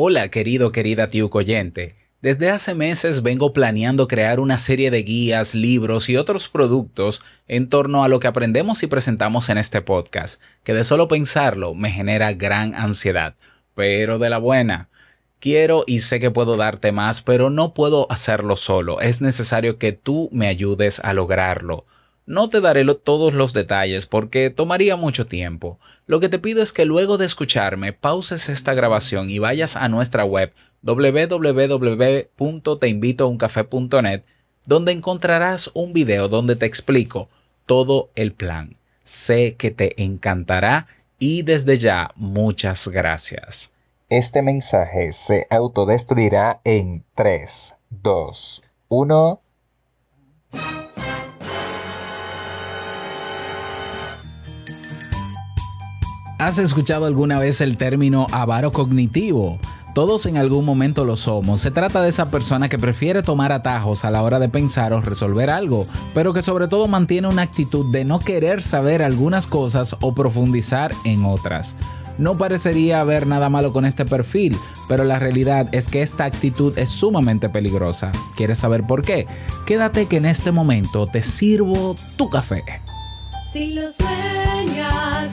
Hola querido, querida oyente. Desde hace meses vengo planeando crear una serie de guías, libros y otros productos en torno a lo que aprendemos y presentamos en este podcast, que de solo pensarlo me genera gran ansiedad, pero de la buena. Quiero y sé que puedo darte más, pero no puedo hacerlo solo. Es necesario que tú me ayudes a lograrlo. No te daré todos los detalles porque tomaría mucho tiempo. Lo que te pido es que luego de escucharme pauses esta grabación y vayas a nuestra web www.teinvitouncafe.net donde encontrarás un video donde te explico todo el plan. Sé que te encantará y desde ya muchas gracias. Este mensaje se autodestruirá en 3, 2, 1. ¿Has escuchado alguna vez el término avaro cognitivo? Todos en algún momento lo somos. Se trata de esa persona que prefiere tomar atajos a la hora de pensar o resolver algo, pero que sobre todo mantiene una actitud de no querer saber algunas cosas o profundizar en otras. No parecería haber nada malo con este perfil, pero la realidad es que esta actitud es sumamente peligrosa. ¿Quieres saber por qué? Quédate que en este momento te sirvo tu café. Si lo sueñas,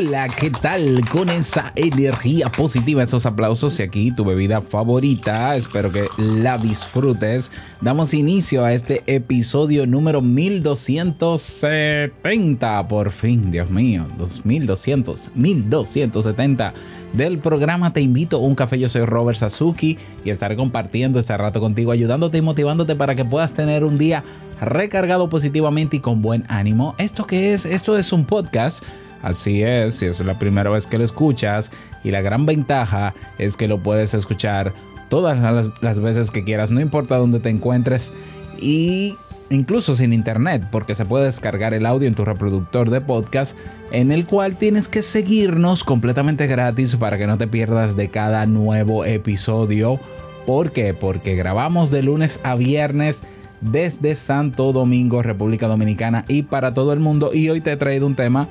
Hola, ¿qué tal? Con esa energía positiva, esos aplausos y aquí tu bebida favorita, espero que la disfrutes. Damos inicio a este episodio número 1270, por fin, Dios mío, 2200, 1270 del programa Te invito a un café. Yo soy Robert Sasuki y estaré compartiendo este rato contigo, ayudándote y motivándote para que puedas tener un día recargado positivamente y con buen ánimo. ¿Esto qué es? Esto es un podcast Así es, si es la primera vez que lo escuchas y la gran ventaja es que lo puedes escuchar todas las, veces que quieras, no importa dónde te encuentres y incluso sin internet, porque se puede descargar el audio en tu reproductor de podcast, en el cual tienes que seguirnos completamente gratis para que no te pierdas de cada nuevo episodio. ¿Por qué? Porque grabamos de lunes a viernes desde Santo Domingo, República Dominicana y para todo el mundo. Y hoy te he traído un tema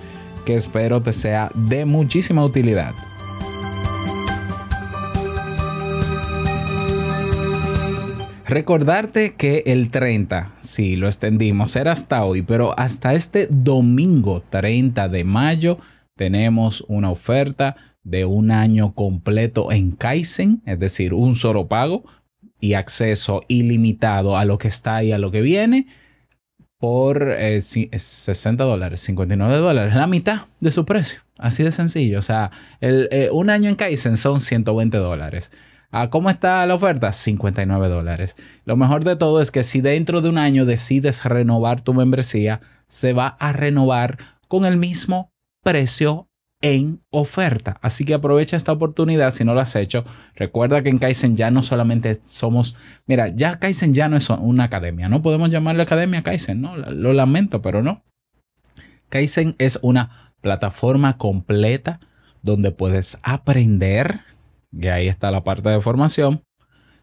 que espero te sea de muchísima utilidad. Recordarte que el 30, sí, lo extendimos, era hasta hoy, pero hasta este domingo 30 de mayo tenemos una oferta de un año completo en Kaizen, es decir, un solo pago y acceso ilimitado a lo que está y a lo que viene por 60 eh, dólares, 59 dólares, la mitad de su precio. Así de sencillo. O sea, eh, un año en Kaizen son 120 dólares. ¿A ¿Cómo está la oferta? 59 dólares. Lo mejor de todo es que si dentro de un año decides renovar tu membresía, se va a renovar con el mismo precio en oferta. Así que aprovecha esta oportunidad si no lo has hecho. Recuerda que en Kaizen ya no solamente somos, mira, ya Kaizen ya no es una academia, no podemos llamarle academia Kaizen, ¿no? Lo lamento, pero no. Kaizen es una plataforma completa donde puedes aprender, y ahí está la parte de formación,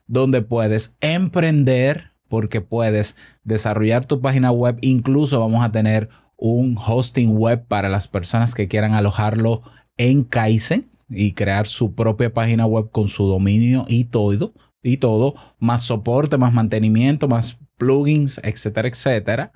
donde puedes emprender porque puedes desarrollar tu página web, incluso vamos a tener un hosting web para las personas que quieran alojarlo en Kaizen y crear su propia página web con su dominio y todo, y todo, más soporte, más mantenimiento, más plugins, etcétera, etcétera.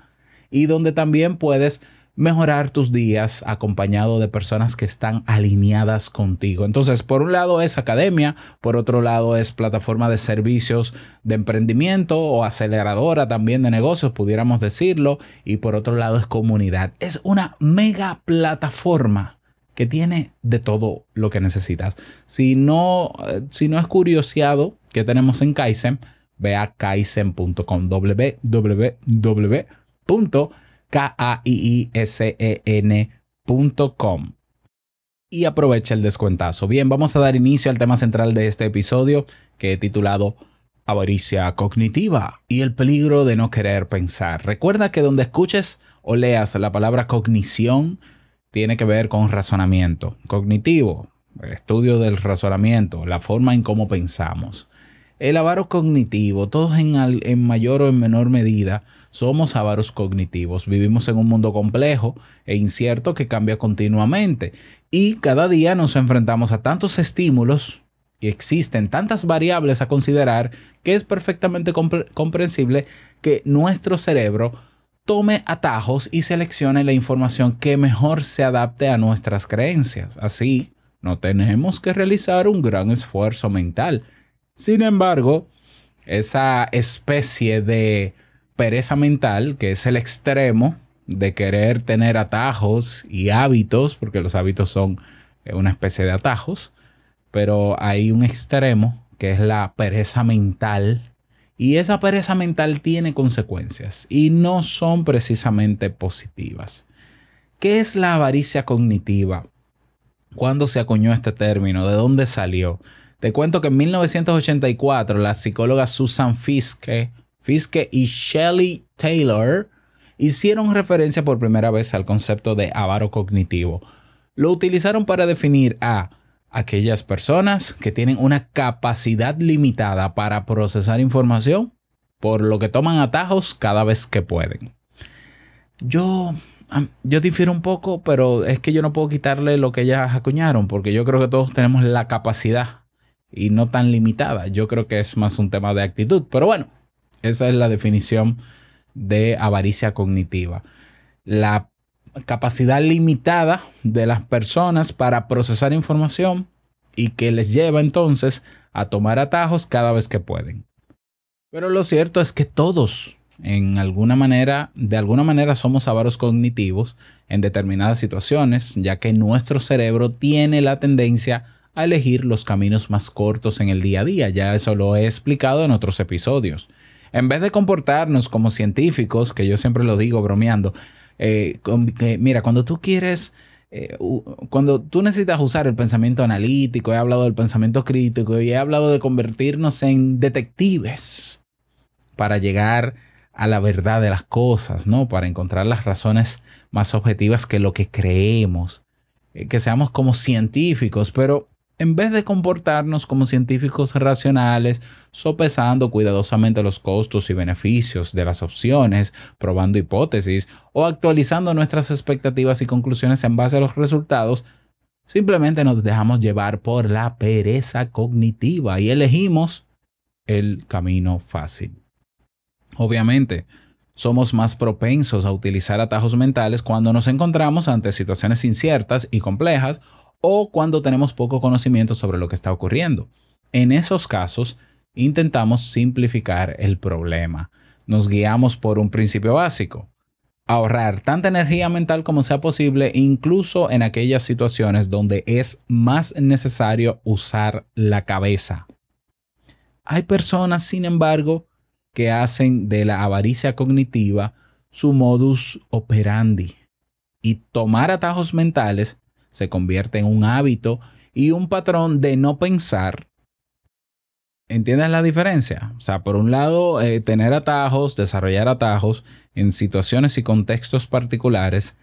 Y donde también puedes mejorar tus días acompañado de personas que están alineadas contigo. Entonces, por un lado es academia, por otro lado es plataforma de servicios de emprendimiento o aceleradora también de negocios, pudiéramos decirlo, y por otro lado es comunidad. Es una mega plataforma que tiene de todo lo que necesitas. Si no, eh, si no es curioseado que tenemos en Kaizen, ve a kaizen.com, www K-A-I-I-S-E-N.com. Y aprovecha el descuentazo. Bien, vamos a dar inicio al tema central de este episodio que he titulado Avaricia cognitiva y el peligro de no querer pensar. Recuerda que donde escuches o leas la palabra cognición tiene que ver con razonamiento cognitivo, estudio del razonamiento, la forma en cómo pensamos. El avaro cognitivo, todos en, mayor o en menor medida somos avaros cognitivos. Vivimos en un mundo complejo e incierto que cambia continuamente y cada día nos enfrentamos a tantos estímulos y existen tantas variables a considerar que es perfectamente comprensible que nuestro cerebro tome atajos y seleccione la información que mejor se adapte a nuestras creencias. Así, no tenemos que realizar un gran esfuerzo mental. Sin embargo, esa especie de pereza mental, que es el extremo de querer tener atajos y hábitos, porque los hábitos son eh, una especie de atajos, pero hay un extremo que es la pereza mental y esa pereza mental tiene consecuencias y no son precisamente positivas. ¿Qué es la avaricia cognitiva? ¿Cuándo se acuñó este término? ¿De dónde salió? Te cuento que en 1984 la psicóloga Susan Fiske Fiske y Shelley Taylor hicieron referencia por primera vez al concepto de avaro cognitivo. Lo utilizaron para definir a aquellas personas que tienen una capacidad limitada para procesar información, por lo que toman atajos cada vez que pueden. Yo, yo difiero un poco, pero es que yo no puedo quitarle lo que ellas acuñaron, porque yo creo que todos tenemos la capacidad y no tan limitada. Yo creo que es más un tema de actitud. Pero bueno, esa es la definición de avaricia cognitiva. La capacidad limitada de las personas para procesar información y que les lleva entonces a tomar atajos cada vez que pueden. Pero lo cierto es que todos, en alguna manera, de alguna manera somos avaros cognitivos en determinadas situaciones, ya que nuestro cerebro tiene la tendencia a elegir los caminos más cortos en el día a día. Ya eso lo he explicado en otros episodios. En vez de comportarnos como científicos, que yo siempre lo digo bromeando, eh, mira, cuando tú quieres, eh, cuando tú necesitas usar el pensamiento analítico, he hablado del pensamiento crítico y he hablado de convertirnos en detectives para llegar a la verdad de las cosas, ¿no? Para encontrar las razones más objetivas que lo que creemos, eh, que seamos como científicos, pero en vez de comportarnos como científicos racionales, sopesando cuidadosamente los costos y beneficios de las opciones, probando hipótesis o actualizando nuestras expectativas y conclusiones en base a los resultados, simplemente nos dejamos llevar por la pereza cognitiva y elegimos el camino fácil. Obviamente, somos más propensos a utilizar atajos mentales cuando nos encontramos ante situaciones inciertas y complejas o cuando tenemos poco conocimiento sobre lo que está ocurriendo. En esos casos, intentamos simplificar el problema. Nos guiamos por un principio básico. Ahorrar tanta energía mental como sea posible, incluso en aquellas situaciones donde es más necesario usar la cabeza. Hay personas, sin embargo, que hacen de la avaricia cognitiva su modus operandi y tomar atajos mentales se convierte en un hábito y un patrón de no pensar. ¿Entiendes la diferencia? O sea, por un lado, eh, tener atajos, desarrollar atajos en situaciones y contextos particulares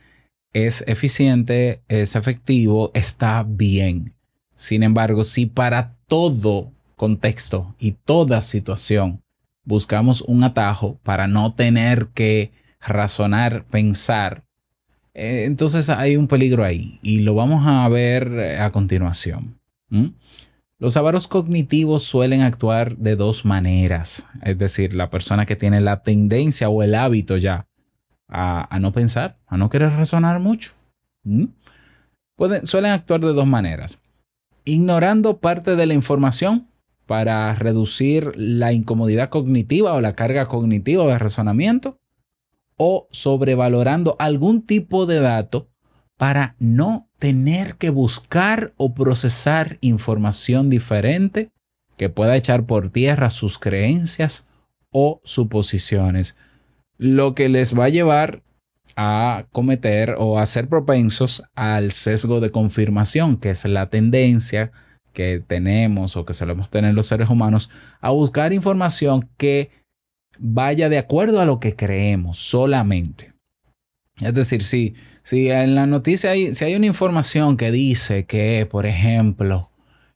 es eficiente, es efectivo, está bien. Sin embargo, si para todo contexto y toda situación buscamos un atajo para no tener que razonar, pensar entonces hay un peligro ahí y lo vamos a ver eh, a continuación. Los avaros cognitivos suelen actuar de dos maneras, es decir, la persona que tiene la tendencia o el hábito ya a, no pensar, a no querer razonar mucho. Pueden, suelen actuar de dos maneras. Ignorando parte de la información para reducir la incomodidad cognitiva o la carga cognitiva de razonamiento o sobrevalorando algún tipo de dato para no tener que buscar o procesar información diferente que pueda echar por tierra sus creencias o suposiciones, lo que les va a llevar a cometer o a ser propensos al sesgo de confirmación, que es la tendencia que tenemos o que solemos tener los seres humanos a buscar información que vaya de acuerdo a lo que creemos solamente. Es decir, si, si en la noticia hay, si hay una información que dice que, por ejemplo,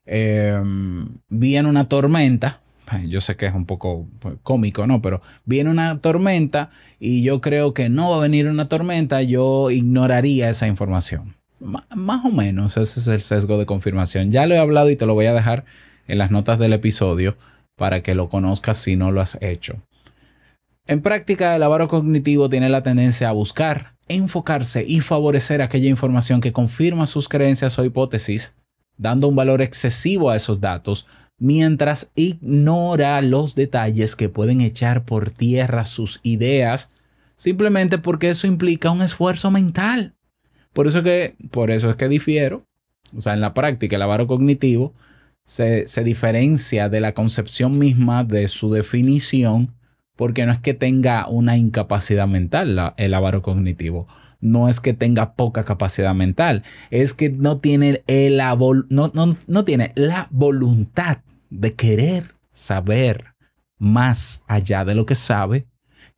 em, viene una tormenta, yo sé que es un poco pues, cómico, ¿no? Pero viene una tormenta y yo creo que no va a venir una tormenta, yo ignoraría esa información. más o menos ese es el sesgo de confirmación. Ya lo he hablado y te lo voy a dejar en las notas del episodio para que lo conozcas si no lo has hecho. En práctica, el avaro cognitivo tiene la tendencia a buscar, enfocarse y favorecer aquella información que confirma sus creencias o hipótesis, dando un valor excesivo a esos datos, mientras ignora los detalles que pueden echar por tierra sus ideas, simplemente porque eso implica un esfuerzo mental. Por eso, que, por eso es que difiero. O sea, en la práctica, el avaro cognitivo se, se diferencia de la concepción misma de su definición porque no es que tenga una incapacidad mental el avaro cognitivo, no es que tenga poca capacidad mental, es que no tiene, el, no, no tiene la voluntad de querer saber más allá de lo que sabe,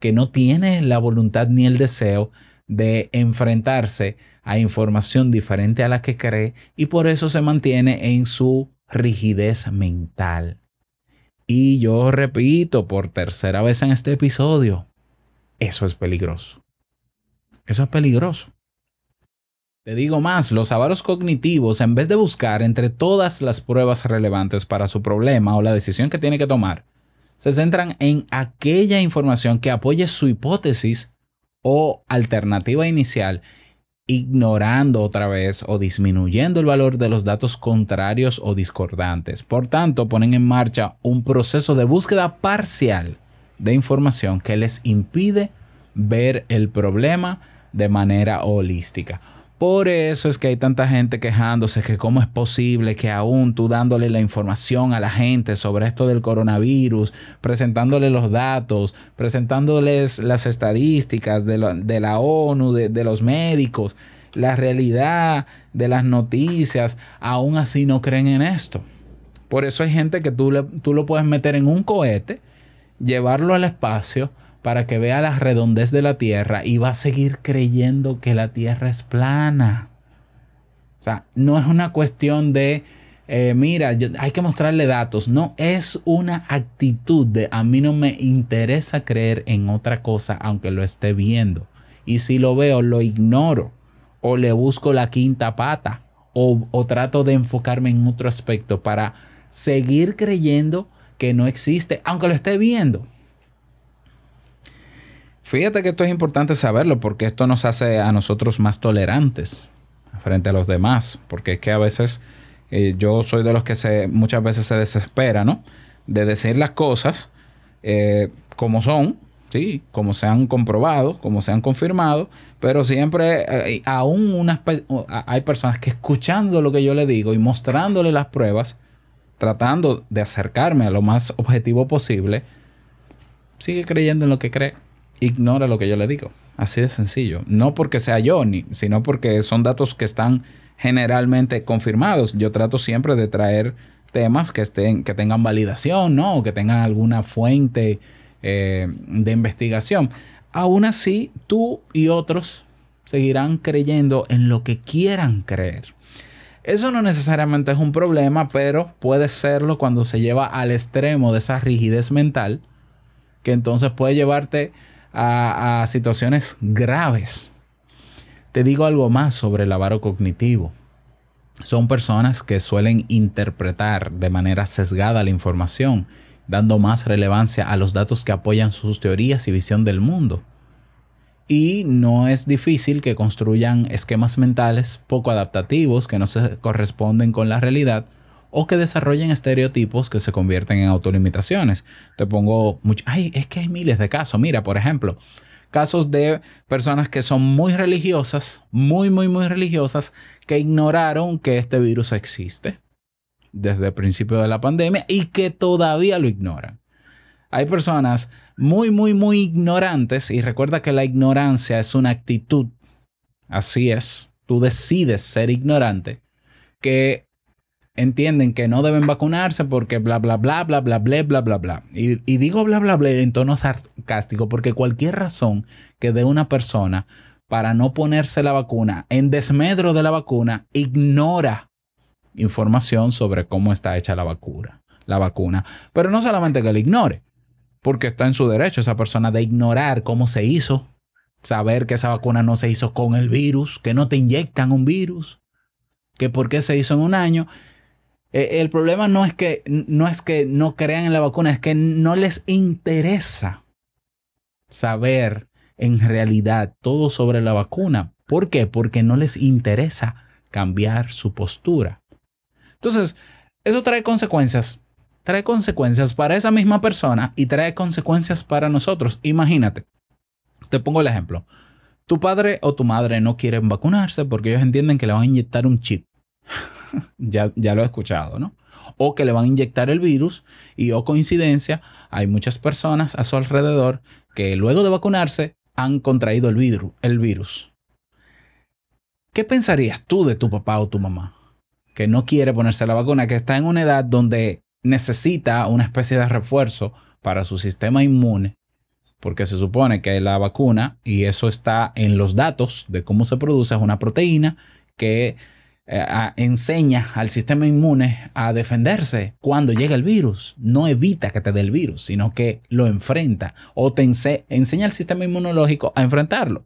que no tiene la voluntad ni el deseo de enfrentarse a información diferente a la que cree y por eso se mantiene en su rigidez mental. Y yo repito por tercera vez en este episodio, eso es peligroso. Eso es peligroso. Te digo más, los avaros cognitivos, en vez de buscar entre todas las pruebas relevantes para su problema o la decisión que tiene que tomar, se centran en aquella información que apoye su hipótesis o alternativa inicial ignorando otra vez o disminuyendo el valor de los datos contrarios o discordantes. Por tanto, ponen en marcha un proceso de búsqueda parcial de información que les impide ver el problema de manera holística. Por eso es que hay tanta gente quejándose que cómo es posible que aún tú dándole la información a la gente sobre esto del coronavirus, presentándole los datos, presentándoles las estadísticas de, la ONU, de, los médicos, la realidad de las noticias, aún así no creen en esto. Por eso hay gente que tú, tú lo puedes meter en un cohete, llevarlo al espacio, para que vea la redondez de la Tierra y va a seguir creyendo que la Tierra es plana. O sea, no es una cuestión de, eh, mira, hay que mostrarle datos. No, es una actitud de a mí no me interesa creer en otra cosa aunque lo esté viendo. Y si lo veo, lo ignoro. O le busco la quinta pata. O, o trato de enfocarme en otro aspecto para seguir creyendo que no existe, aunque lo esté viendo. Fíjate que esto es importante saberlo porque esto nos hace a nosotros más tolerantes frente a los demás, porque es que a veces eh, yo soy de los que se, muchas veces se desespera, ¿no? De decir las cosas eh, como son, sí, como se han comprobado, como se han confirmado, pero siempre eh, aún hay personas que escuchando lo que yo le digo y mostrándole las pruebas, tratando de acercarme a lo más objetivo posible, sigue creyendo en lo que cree ignora lo que yo le digo. Así de sencillo. No porque sea yo, ni, sino porque son datos que están generalmente confirmados. Yo trato siempre de traer temas que, estén, que tengan validación, ¿no? O que tengan alguna fuente eh, de investigación. Aún así, tú y otros seguirán creyendo en lo que quieran creer. Eso no necesariamente es un problema, pero puede serlo cuando se lleva al extremo de esa rigidez mental, que entonces puede llevarte a, situaciones graves. Te digo algo más sobre el avaro cognitivo. Son personas que suelen interpretar de manera sesgada la información, dando más relevancia a los datos que apoyan sus teorías y visión del mundo. y no es difícil que construyan esquemas mentales poco adaptativos que no se corresponden con la realidad o que desarrollen estereotipos que se convierten en autolimitaciones. Te pongo mucho, ay, es que hay miles de casos. Mira, por ejemplo, casos de personas que son muy religiosas, muy, muy, muy religiosas, que ignoraron que este virus existe desde el principio de la pandemia y que todavía lo ignoran. Hay personas muy, muy, muy ignorantes y recuerda que la ignorancia es una actitud. Así es, tú decides ser ignorante, que entienden que no deben vacunarse porque bla, bla, bla, bla, bla, bla, bla, bla, bla. Y, digo bla, bla, bla en tono sarcástico porque cualquier razón que dé una persona para no ponerse la vacuna en desmedro de la vacuna ignora información sobre cómo está hecha la vacuna. La vacuna. Pero no solamente que la ignore, porque está en su derecho esa persona de ignorar cómo se hizo, saber que esa vacuna no se hizo con el virus, que no te inyectan un virus, que por qué se hizo en un año eh, el problema no es, que, no es que no crean en la vacuna, es que no les interesa saber en realidad todo sobre la vacuna. ¿Por qué? Porque no les interesa cambiar su postura. Entonces, eso trae consecuencias. Trae consecuencias para esa misma persona y trae consecuencias para nosotros. Imagínate, te pongo el ejemplo. Tu padre o tu madre no quieren vacunarse porque ellos entienden que le van a inyectar un chip. Ya, ya lo he escuchado, ¿no? O que le van a inyectar el virus y, o oh coincidencia, hay muchas personas a su alrededor que luego de vacunarse han contraído el. El virus. ¿Qué pensarías tú de tu papá o tu mamá? Que no quiere ponerse la vacuna, que está en una edad donde necesita una especie de refuerzo para su sistema inmune, porque se supone que la vacuna, y eso está en los datos de cómo se produce, es una proteína que eh, enseña al sistema inmune a defenderse cuando llega el virus. No evita que te dé el virus, sino que lo enfrenta o te enseña al sistema inmunológico a enfrentarlo.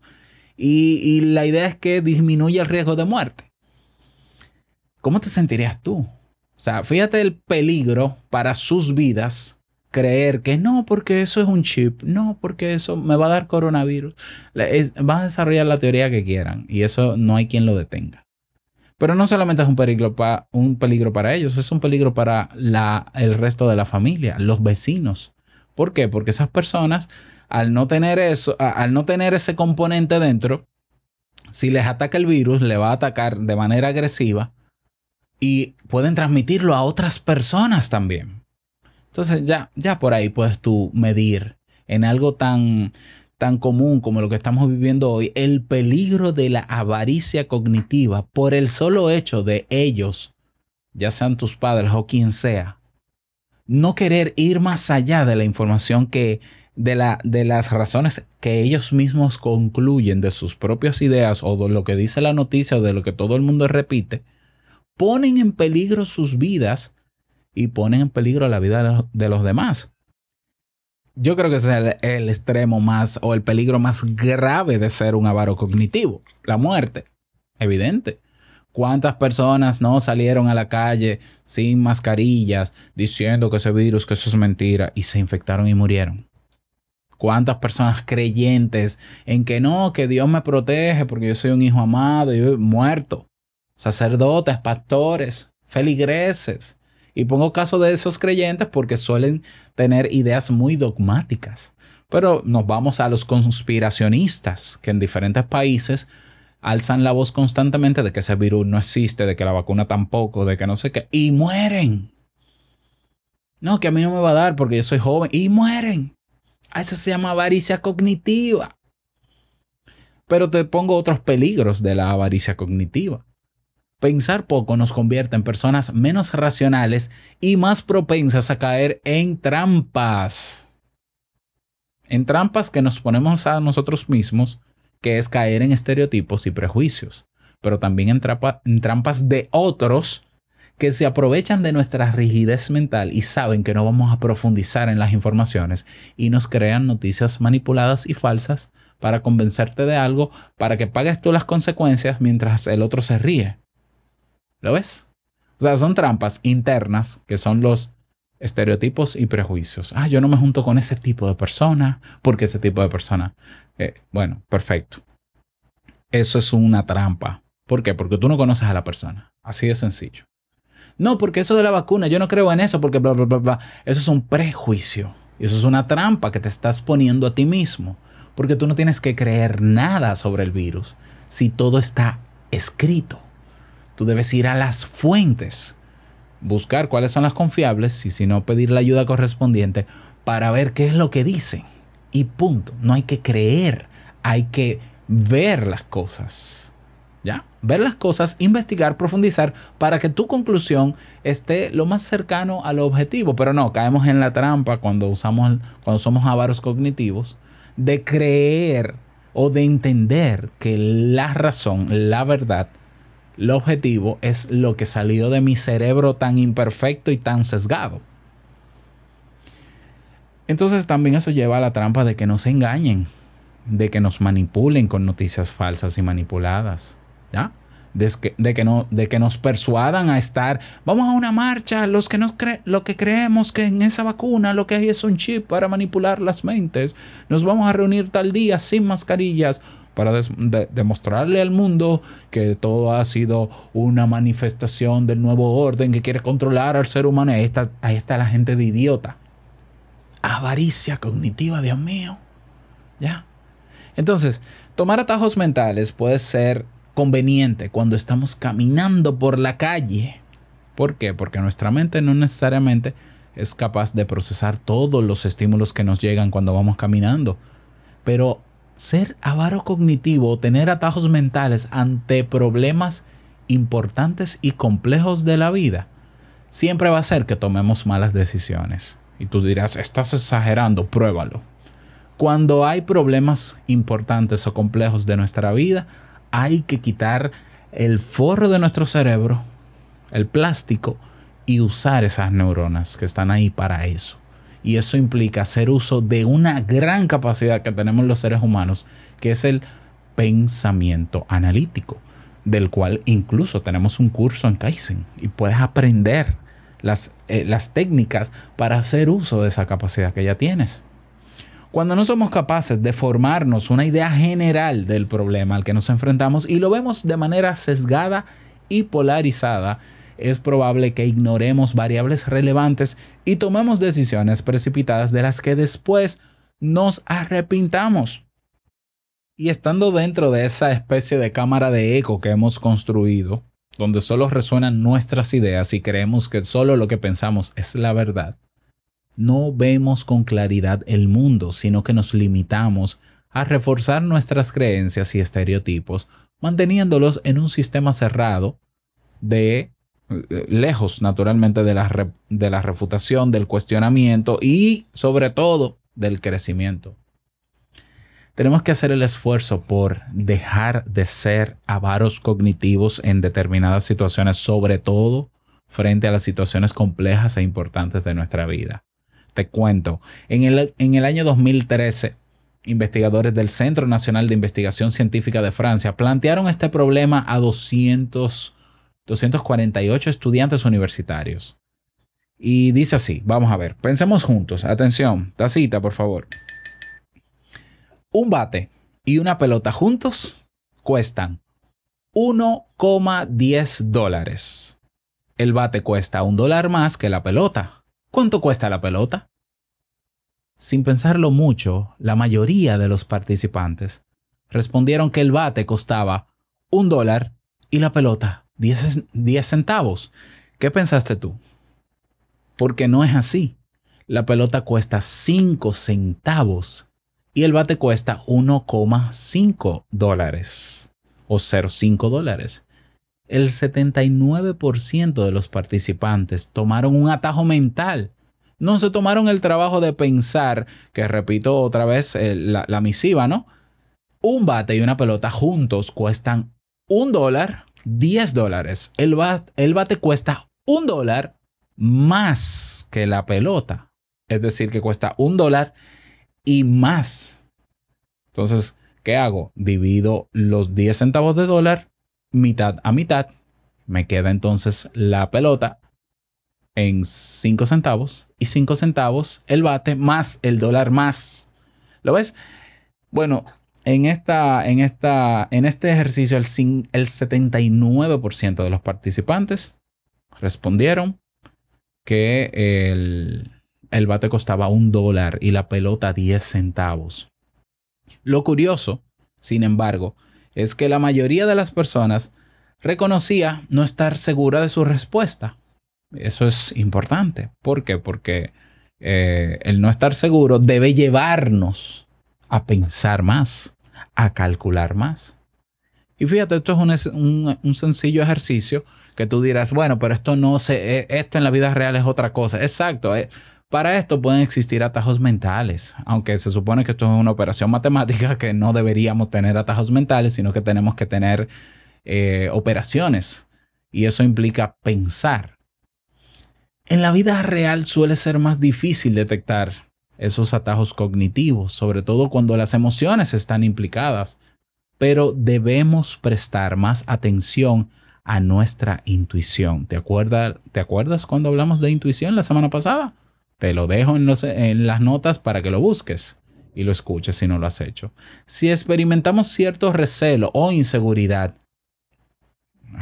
Y, la idea es que disminuye el riesgo de muerte. ¿Cómo te sentirías tú? O sea, fíjate el peligro para sus vidas creer que no, porque eso es un chip, no, porque eso me va a dar coronavirus. van a desarrollar la teoría que quieran y eso no hay quien lo detenga. Pero no solamente es un peligro, un peligro para ellos, es un peligro para la, el resto de la familia, los vecinos. ¿Por qué? Porque esas personas, al no tener eso, al no tener ese componente dentro, si les ataca el virus, le va a atacar de manera agresiva y pueden transmitirlo a otras personas también. Entonces ya, ya por ahí puedes tú medir en algo tan, tan común como lo que estamos viviendo hoy, el peligro de la avaricia cognitiva por el solo hecho de ellos, ya sean tus padres o quien sea, no querer ir más allá de la información que de, la, de las razones que ellos mismos concluyen de sus propias ideas o de lo que dice la noticia o de lo que todo el mundo repite, ponen en peligro sus vidas y ponen en peligro la vida de los demás. Yo creo que ese es el, extremo más o el peligro más grave de ser un avaro cognitivo, la muerte. Evidente. ¿Cuántas personas no salieron a la calle sin mascarillas diciendo que ese virus, que eso es mentira y se infectaron y murieron? ¿Cuántas personas creyentes en que no, que Dios me protege porque yo soy un hijo amado y yo muerto? Sacerdotes, pastores, feligreses, y pongo caso de esos creyentes porque suelen tener ideas muy dogmáticas. Pero nos vamos a los conspiracionistas que en diferentes países alzan la voz constantemente de que ese virus no existe, de que la vacuna tampoco, de que no sé qué, y mueren. No, que a mí no me va a dar porque yo soy joven, y mueren. A eso se llama avaricia cognitiva. Pero te pongo otros peligros de la avaricia cognitiva. Pensar poco nos convierte en personas menos racionales y más propensas a caer en trampas. En trampas que nos ponemos a nosotros mismos, que es caer en estereotipos y prejuicios, pero también en, en trampas de otros que se aprovechan de nuestra rigidez mental y saben que no vamos a profundizar en las informaciones y nos crean noticias manipuladas y falsas para convencerte de algo, para que pagues tú las consecuencias mientras el otro se ríe. ¿Lo ves? O sea, son trampas internas que son los estereotipos y prejuicios. Ah, yo no me junto con ese tipo de persona porque ese tipo de persona. Eh, bueno, perfecto. Eso es una trampa. ¿Por qué? Porque tú no conoces a la persona. Así de sencillo. No, porque eso de la vacuna, yo no creo en eso porque bla, bla, bla, bla. Eso es un prejuicio. Eso es una trampa que te estás poniendo a ti mismo. Porque tú no tienes que creer nada sobre el virus si todo está escrito. Tú debes ir a las fuentes buscar cuáles son las confiables y si no pedir la ayuda correspondiente para ver qué es lo que dicen. Y punto. No hay que creer, hay que ver las cosas. ¿Ya? Ver las cosas, investigar, profundizar para que tu conclusión esté lo más cercano al objetivo. Pero no, caemos en la trampa cuando usamos, cuando somos avaros cognitivos, de creer o de entender que la razón, la verdad, el objetivo es lo que salió de mi cerebro tan imperfecto y tan sesgado. Entonces también eso lleva a la trampa de que nos engañen, de que nos manipulen con noticias falsas y manipuladas, ¿ya? De que, de que, no, de que nos persuadan a estar, vamos a una marcha, los que, nos lo que creemos que en esa vacuna lo que hay es un chip para manipular las mentes, nos vamos a reunir tal día sin mascarillas, para demostrarle al mundo que todo ha sido una manifestación del nuevo orden que quiere controlar al ser humano. Ahí está, ahí está la gente de idiota. Avaricia cognitiva, Dios mío. ¿Ya? Entonces, tomar atajos mentales puede ser conveniente cuando estamos caminando por la calle. ¿Por qué? Porque nuestra mente no necesariamente es capaz de procesar todos los estímulos que nos llegan cuando vamos caminando. Pero ser avaro cognitivo, tener atajos mentales ante problemas importantes y complejos de la vida, siempre va a hacer que tomemos malas decisiones. Y tú dirás, estás exagerando, pruébalo. Cuando hay problemas importantes o complejos de nuestra vida, hay que quitar el forro de nuestro cerebro, el plástico, y usar esas neuronas que están ahí para eso. Y eso implica hacer uso de una gran capacidad que tenemos los seres humanos, que es el pensamiento analítico, del cual incluso tenemos un curso en Kaizen y puedes aprender las, eh, las técnicas para hacer uso de esa capacidad que ya tienes. Cuando no somos capaces de formarnos una idea general del problema al que nos enfrentamos y lo vemos de manera sesgada y polarizada, es probable que ignoremos variables relevantes y tomemos decisiones precipitadas de las que después nos arrepintamos. Y estando dentro de esa especie de cámara de eco que hemos construido, donde solo resuenan nuestras ideas y creemos que solo lo que pensamos es la verdad, no vemos con claridad el mundo, sino que nos limitamos a reforzar nuestras creencias y estereotipos, manteniéndolos en un sistema cerrado de lejos naturalmente de la, de la refutación, del cuestionamiento y sobre todo del crecimiento. Tenemos que hacer el esfuerzo por dejar de ser avaros cognitivos en determinadas situaciones, sobre todo frente a las situaciones complejas e importantes de nuestra vida. Te cuento, en el, en el año 2013, investigadores del Centro Nacional de Investigación Científica de Francia plantearon este problema a 200 248 estudiantes universitarios. Y dice así, vamos a ver, pensemos juntos, atención, tacita por favor. Un bate y una pelota juntos cuestan 1,10 dólares. El bate cuesta un dólar más que la pelota. ¿Cuánto cuesta la pelota? Sin pensarlo mucho, la mayoría de los participantes respondieron que el bate costaba un dólar y la pelota 10, centavos. ¿Qué pensaste tú? Porque no es así. La pelota cuesta 5 centavos y el bate cuesta 1,5 dólares o 0,5 dólares. El 79% de los participantes tomaron un atajo mental. No se tomaron el trabajo de pensar, que repito otra vez eh, la, la misiva, ¿no? Un bate y una pelota juntos cuestan un dólar 10 dólares. El, bate cuesta un dólar más que la pelota. Es decir, que cuesta un dólar y más. Entonces, ¿qué hago? Divido los 10 centavos de dólar mitad a mitad. Me queda entonces la pelota en 5 centavos y 5 centavos el bate más el dólar más. ¿Lo ves? Bueno, en, esta, en, esta, en este ejercicio el, el 79% de los participantes respondieron que el, el bate costaba un dólar y la pelota 10 centavos. Lo curioso, sin embargo, es que la mayoría de las personas reconocía no estar segura de su respuesta. Eso es importante. ¿Por qué? Porque eh, el no estar seguro debe llevarnos a pensar más, a calcular más. Y fíjate, esto es un, sencillo ejercicio que tú dirás, bueno, pero esto no se, eh, esto en la vida real es otra cosa. Exacto. Eh, para esto pueden existir atajos mentales, aunque se supone que esto es una operación matemática que no deberíamos tener atajos mentales, sino que tenemos que tener operaciones. Y eso implica pensar. En la vida real suele ser más difícil detectar esos atajos cognitivos, sobre todo cuando las emociones están implicadas, pero debemos prestar más atención a nuestra intuición. ¿Te, ¿Te acuerdas cuando hablamos de intuición la semana pasada? Te lo dejo en, en las notas para que lo busques y lo escuches si no lo has hecho. Si experimentamos cierto recelo o inseguridad,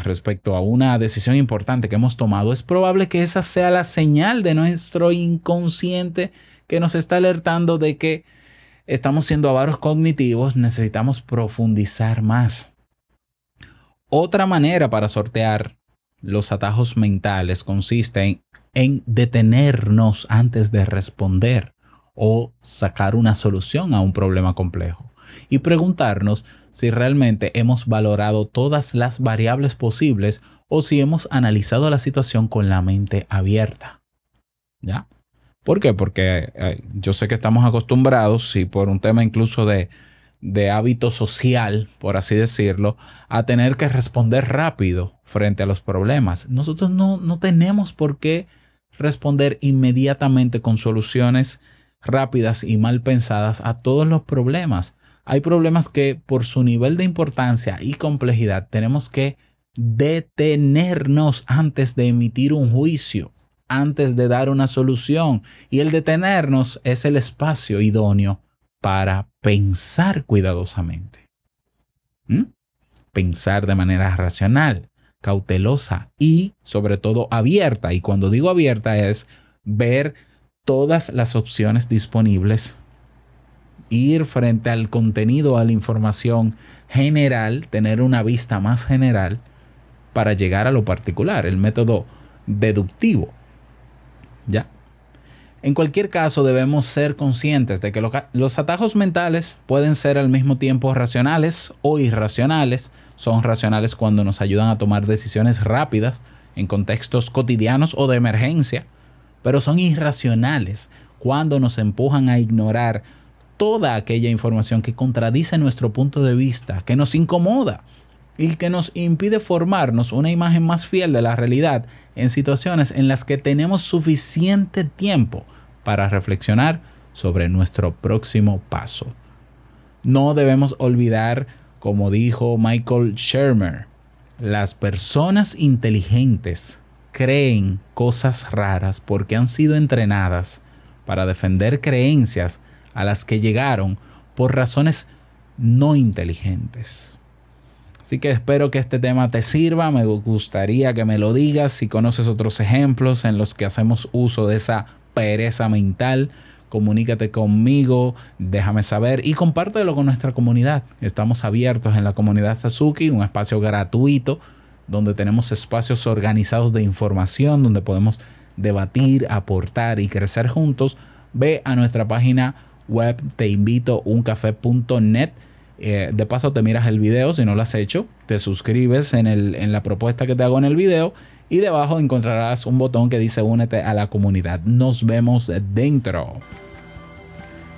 respecto a una decisión importante que hemos tomado, es probable que esa sea la señal de nuestro inconsciente que nos está alertando de que estamos siendo avaros cognitivos, necesitamos profundizar más. Otra manera para sortear los atajos mentales consiste en, en detenernos antes de responder o sacar una solución a un problema complejo y preguntarnos si realmente hemos valorado todas las variables posibles o si hemos analizado la situación con la mente abierta. ¿Ya? ¿Por qué? Porque eh, yo sé que estamos acostumbrados, y por un tema incluso de, de hábito social, por así decirlo, a tener que responder rápido frente a los problemas. Nosotros no, no tenemos por qué responder inmediatamente con soluciones rápidas y mal pensadas a todos los problemas hay problemas que por su nivel de importancia y complejidad tenemos que detenernos antes de emitir un juicio, antes de dar una solución. Y el detenernos es el espacio idóneo para pensar cuidadosamente. ¿Mm? Pensar de manera racional, cautelosa y sobre todo abierta. Y cuando digo abierta es ver todas las opciones disponibles ir frente al contenido, a la información general, tener una vista más general para llegar a lo particular, el método deductivo. ¿Ya? En cualquier caso, debemos ser conscientes de que los atajos mentales pueden ser al mismo tiempo racionales o irracionales. Son racionales cuando nos ayudan a tomar decisiones rápidas en contextos cotidianos o de emergencia, pero son irracionales cuando nos empujan a ignorar toda aquella información que contradice nuestro punto de vista, que nos incomoda y que nos impide formarnos una imagen más fiel de la realidad en situaciones en las que tenemos suficiente tiempo para reflexionar sobre nuestro próximo paso. No debemos olvidar, como dijo Michael Shermer, las personas inteligentes creen cosas raras porque han sido entrenadas para defender creencias a las que llegaron por razones no inteligentes. Así que espero que este tema te sirva. Me gustaría que me lo digas si conoces otros ejemplos en los que hacemos uso de esa pereza mental. Comunícate conmigo, déjame saber y compártelo con nuestra comunidad. Estamos abiertos en la comunidad Sasuki, un espacio gratuito donde tenemos espacios organizados de información, donde podemos debatir, aportar y crecer juntos. Ve a nuestra página web te invito uncafé.net. Eh, de paso te miras el video si no lo has hecho, te suscribes en, el, en la propuesta que te hago en el video y debajo encontrarás un botón que dice únete a la comunidad. Nos vemos dentro.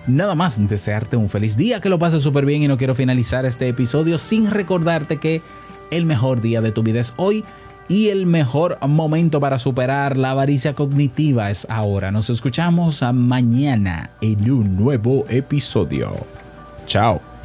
Nada más desearte un feliz día, que lo pases súper bien y no quiero finalizar este episodio sin recordarte que el mejor día de tu vida es hoy y el mejor momento para superar la avaricia cognitiva es ahora. Nos escuchamos mañana en un nuevo episodio. Chao.